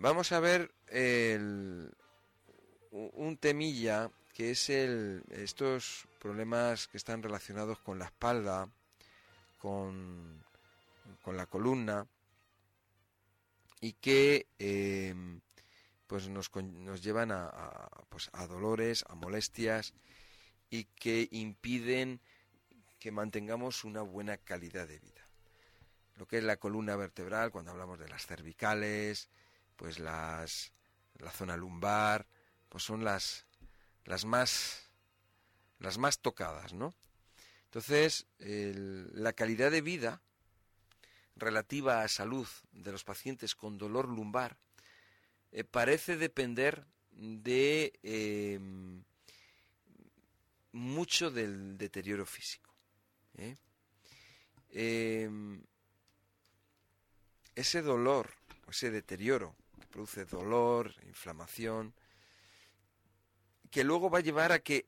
Vamos a ver un temilla que es el, estos problemas que están relacionados con la espalda, con, con la columna y que eh, pues nos, nos llevan a, pues a dolores, a molestias y que impiden que mantengamos una buena calidad de vida. Lo que es la columna vertebral, cuando hablamos de las cervicales, pues las la zona lumbar, pues son las las más las más tocadas, ¿no? Entonces, la calidad de vida relativa a salud de los pacientes con dolor lumbar eh, parece depender de eh, mucho del deterioro físico. ¿eh? ese dolor, ese deterioro produce dolor, inflamación, que luego va a llevar a que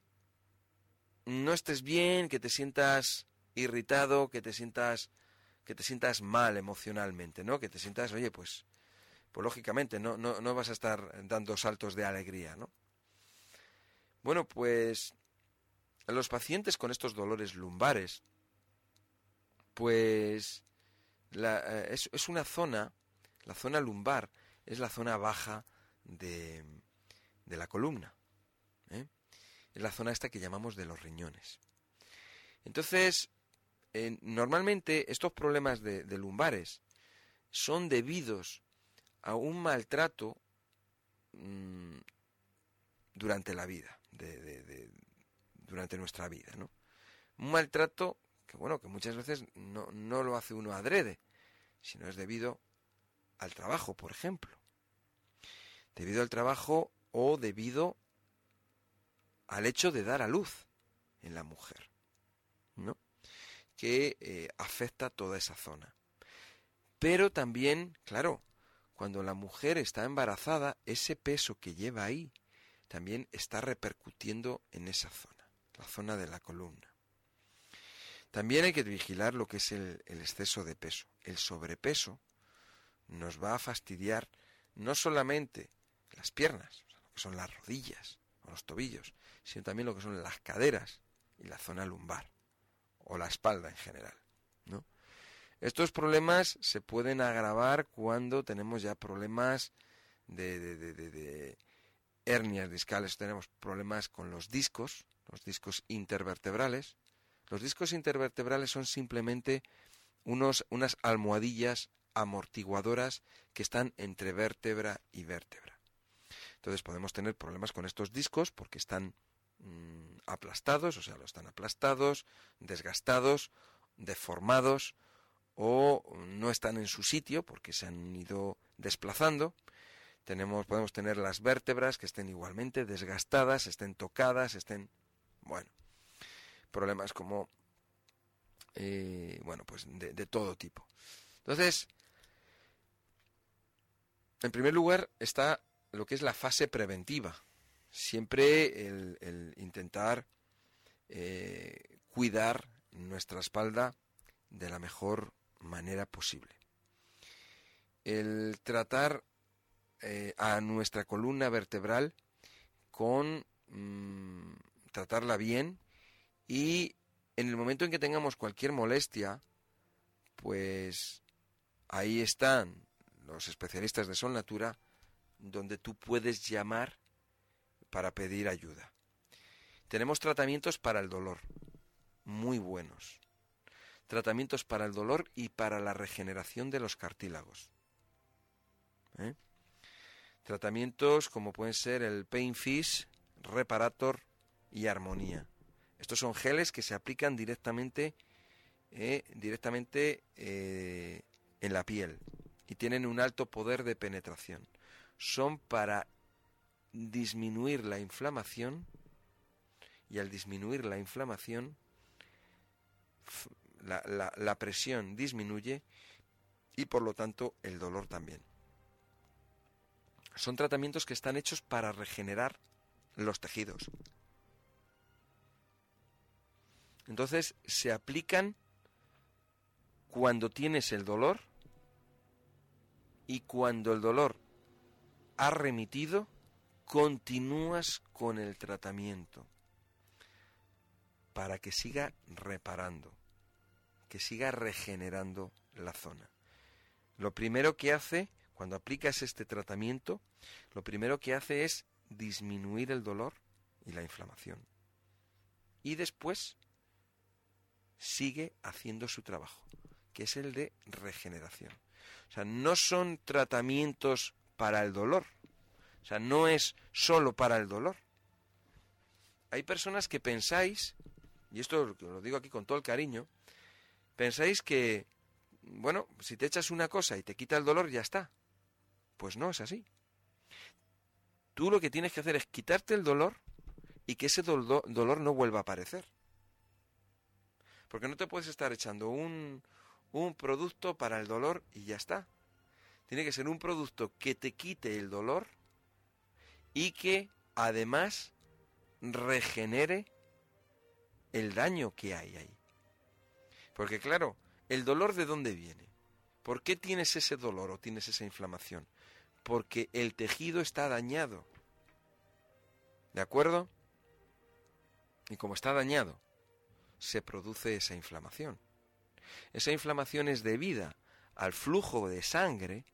no estés bien, que te sientas irritado, que te sientas que te sientas mal emocionalmente, ¿no? Que te sientas, oye, pues, pues lógicamente no, no, no vas a estar dando saltos de alegría, ¿no? Bueno, pues los pacientes con estos dolores lumbares, pues eh, es, una zona, la zona lumbar es la zona baja de, de la columna. ¿eh? Es la zona esta que llamamos de los riñones. Entonces, eh, normalmente estos problemas de, lumbares son debidos a un maltrato mmm, durante la vida, durante nuestra vida, ¿no? Un maltrato que, bueno, que muchas veces no, no lo hace uno adrede, sino es debido al trabajo, por ejemplo. Debido al trabajo o debido al hecho de dar a luz en la mujer, ¿no? Que eh, afecta toda esa zona. Pero también, claro, cuando la mujer está embarazada, ese peso que lleva ahí también está repercutiendo en esa zona, la zona de la columna. También hay que vigilar lo que es el, el exceso de peso. El sobrepeso nos va a fastidiar no solamente las piernas, lo que son las rodillas o los tobillos, sino también lo que son las caderas y la zona lumbar o la espalda en general. ¿no? Estos problemas se pueden agravar cuando tenemos ya problemas de, de, de, de, hernias discales, tenemos problemas con los discos, los discos intervertebrales. Los discos intervertebrales son simplemente unos, unas almohadillas amortiguadoras que están entre vértebra y vértebra. Entonces podemos tener problemas con estos discos porque están mmm, aplastados, o sea, lo están aplastados, desgastados, deformados o no están en su sitio porque se han ido desplazando. Tenemos, podemos tener las vértebras que estén igualmente desgastadas, estén tocadas, estén, bueno, problemas como, eh, bueno, pues de, de todo tipo. Entonces, en primer lugar está lo que es la fase preventiva. Siempre el, intentar eh, cuidar nuestra espalda de la mejor manera posible. El tratar eh, a nuestra columna vertebral con mmm, tratarla bien y en el momento en que tengamos cualquier molestia, pues ahí están los especialistas de Sol Natura donde tú puedes llamar para pedir ayuda. Tenemos tratamientos para el dolor, muy buenos. Tratamientos para el dolor y para la regeneración de los cartílagos. ¿Eh? Tratamientos como pueden ser el Pain Fish, Reparator y Armonía. Estos son geles que se aplican directamente, eh, directamente eh, en la piel y tienen un alto poder de penetración. Son para disminuir la inflamación y al disminuir la inflamación la, presión disminuye y por lo tanto el dolor también. Son tratamientos que están hechos para regenerar los tejidos. Entonces se aplican cuando tienes el dolor y cuando el dolor ha remitido, continúas con el tratamiento para que siga reparando, que siga regenerando la zona. Lo primero que hace, cuando aplicas este tratamiento, lo primero que hace es disminuir el dolor y la inflamación. Y después sigue haciendo su trabajo, que es el de regeneración. O sea, no son tratamientos para el dolor. O sea, no es solo para el dolor. Hay personas que pensáis, y esto lo digo aquí con todo el cariño, pensáis que, bueno, si te echas una cosa y te quita el dolor, ya está. Pues no es así. Tú lo que tienes que hacer es quitarte el dolor y que ese dolor no vuelva a aparecer. Porque no te puedes estar echando un, un producto para el dolor y ya está. Tiene que ser un producto que te quite el dolor y que además regenere el daño que hay ahí. Porque claro, ¿el dolor de dónde viene? ¿Por qué tienes ese dolor o tienes esa inflamación? Porque el tejido está dañado. ¿De acuerdo? Y como está dañado, se produce esa inflamación. Esa inflamación es debida al flujo de sangre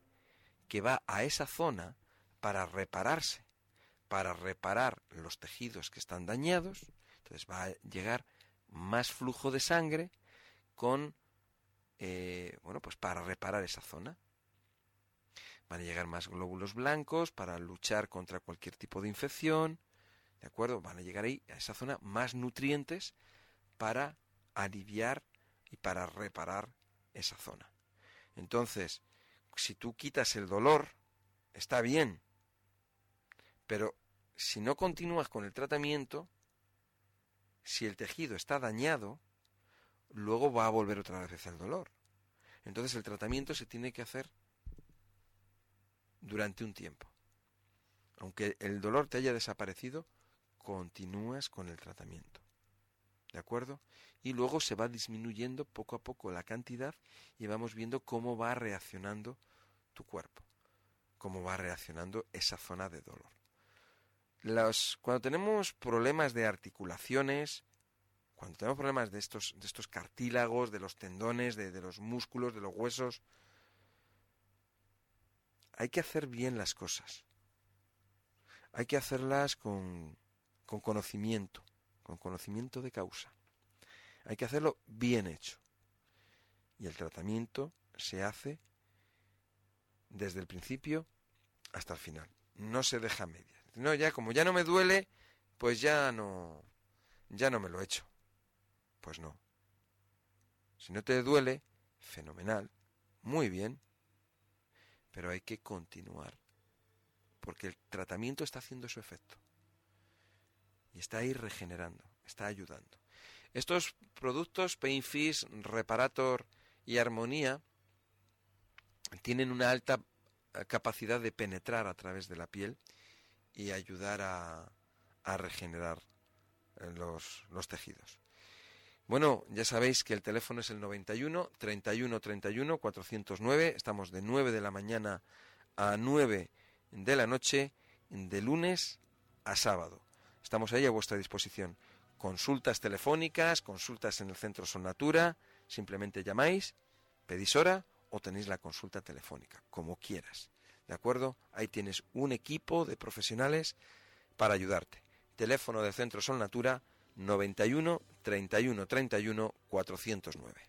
que va a esa zona para repararse, para reparar los tejidos que están dañados. Entonces va a llegar más flujo de sangre con, eh, bueno, pues para reparar esa zona. Van a llegar más glóbulos blancos para luchar contra cualquier tipo de infección. ¿De acuerdo? Van a llegar ahí, a esa zona, más nutrientes para aliviar y para reparar esa zona. Entonces, si tú quitas el dolor, está bien, pero si no continúas con el tratamiento, si el tejido está dañado, luego va a volver otra vez el dolor. Entonces el tratamiento se tiene que hacer durante un tiempo. Aunque el dolor te haya desaparecido, continúas con el tratamiento. ¿De acuerdo? Y luego se va disminuyendo poco a poco la cantidad y vamos viendo cómo va reaccionando tu cuerpo, cómo va reaccionando esa zona de dolor. Los, cuando tenemos problemas de articulaciones, cuando tenemos problemas de estos, de estos cartílagos, de los tendones, de, de los músculos, de los huesos, hay que hacer bien las cosas. Hay que hacerlas con, con conocimiento, con conocimiento de causa. Hay que hacerlo bien hecho. Y el tratamiento se hace desde el principio hasta el final. No se deja media. No, ya como ya no me duele, pues ya no ya no me lo he hecho. Pues no. Si no te duele, fenomenal, muy bien, pero hay que continuar porque el tratamiento está haciendo su efecto y está ahí regenerando, está ayudando. Estos productos Painfis, Reparator y Armonía tienen una alta eh, capacidad de penetrar a través de la piel y ayudar a, regenerar eh, los, los, tejidos. Bueno, ya sabéis que el teléfono es el 91 31 31 409. Estamos de 9 de la mañana a 9 de la noche, de lunes a sábado. Estamos ahí a vuestra disposición. Consultas telefónicas, consultas en el centro Sonatura, simplemente llamáis, pedís hora o tenéis la consulta telefónica, como quieras. ¿De acuerdo? Ahí tienes un equipo de profesionales para ayudarte. Teléfono de Centro Sol Natura 91 31 31 409.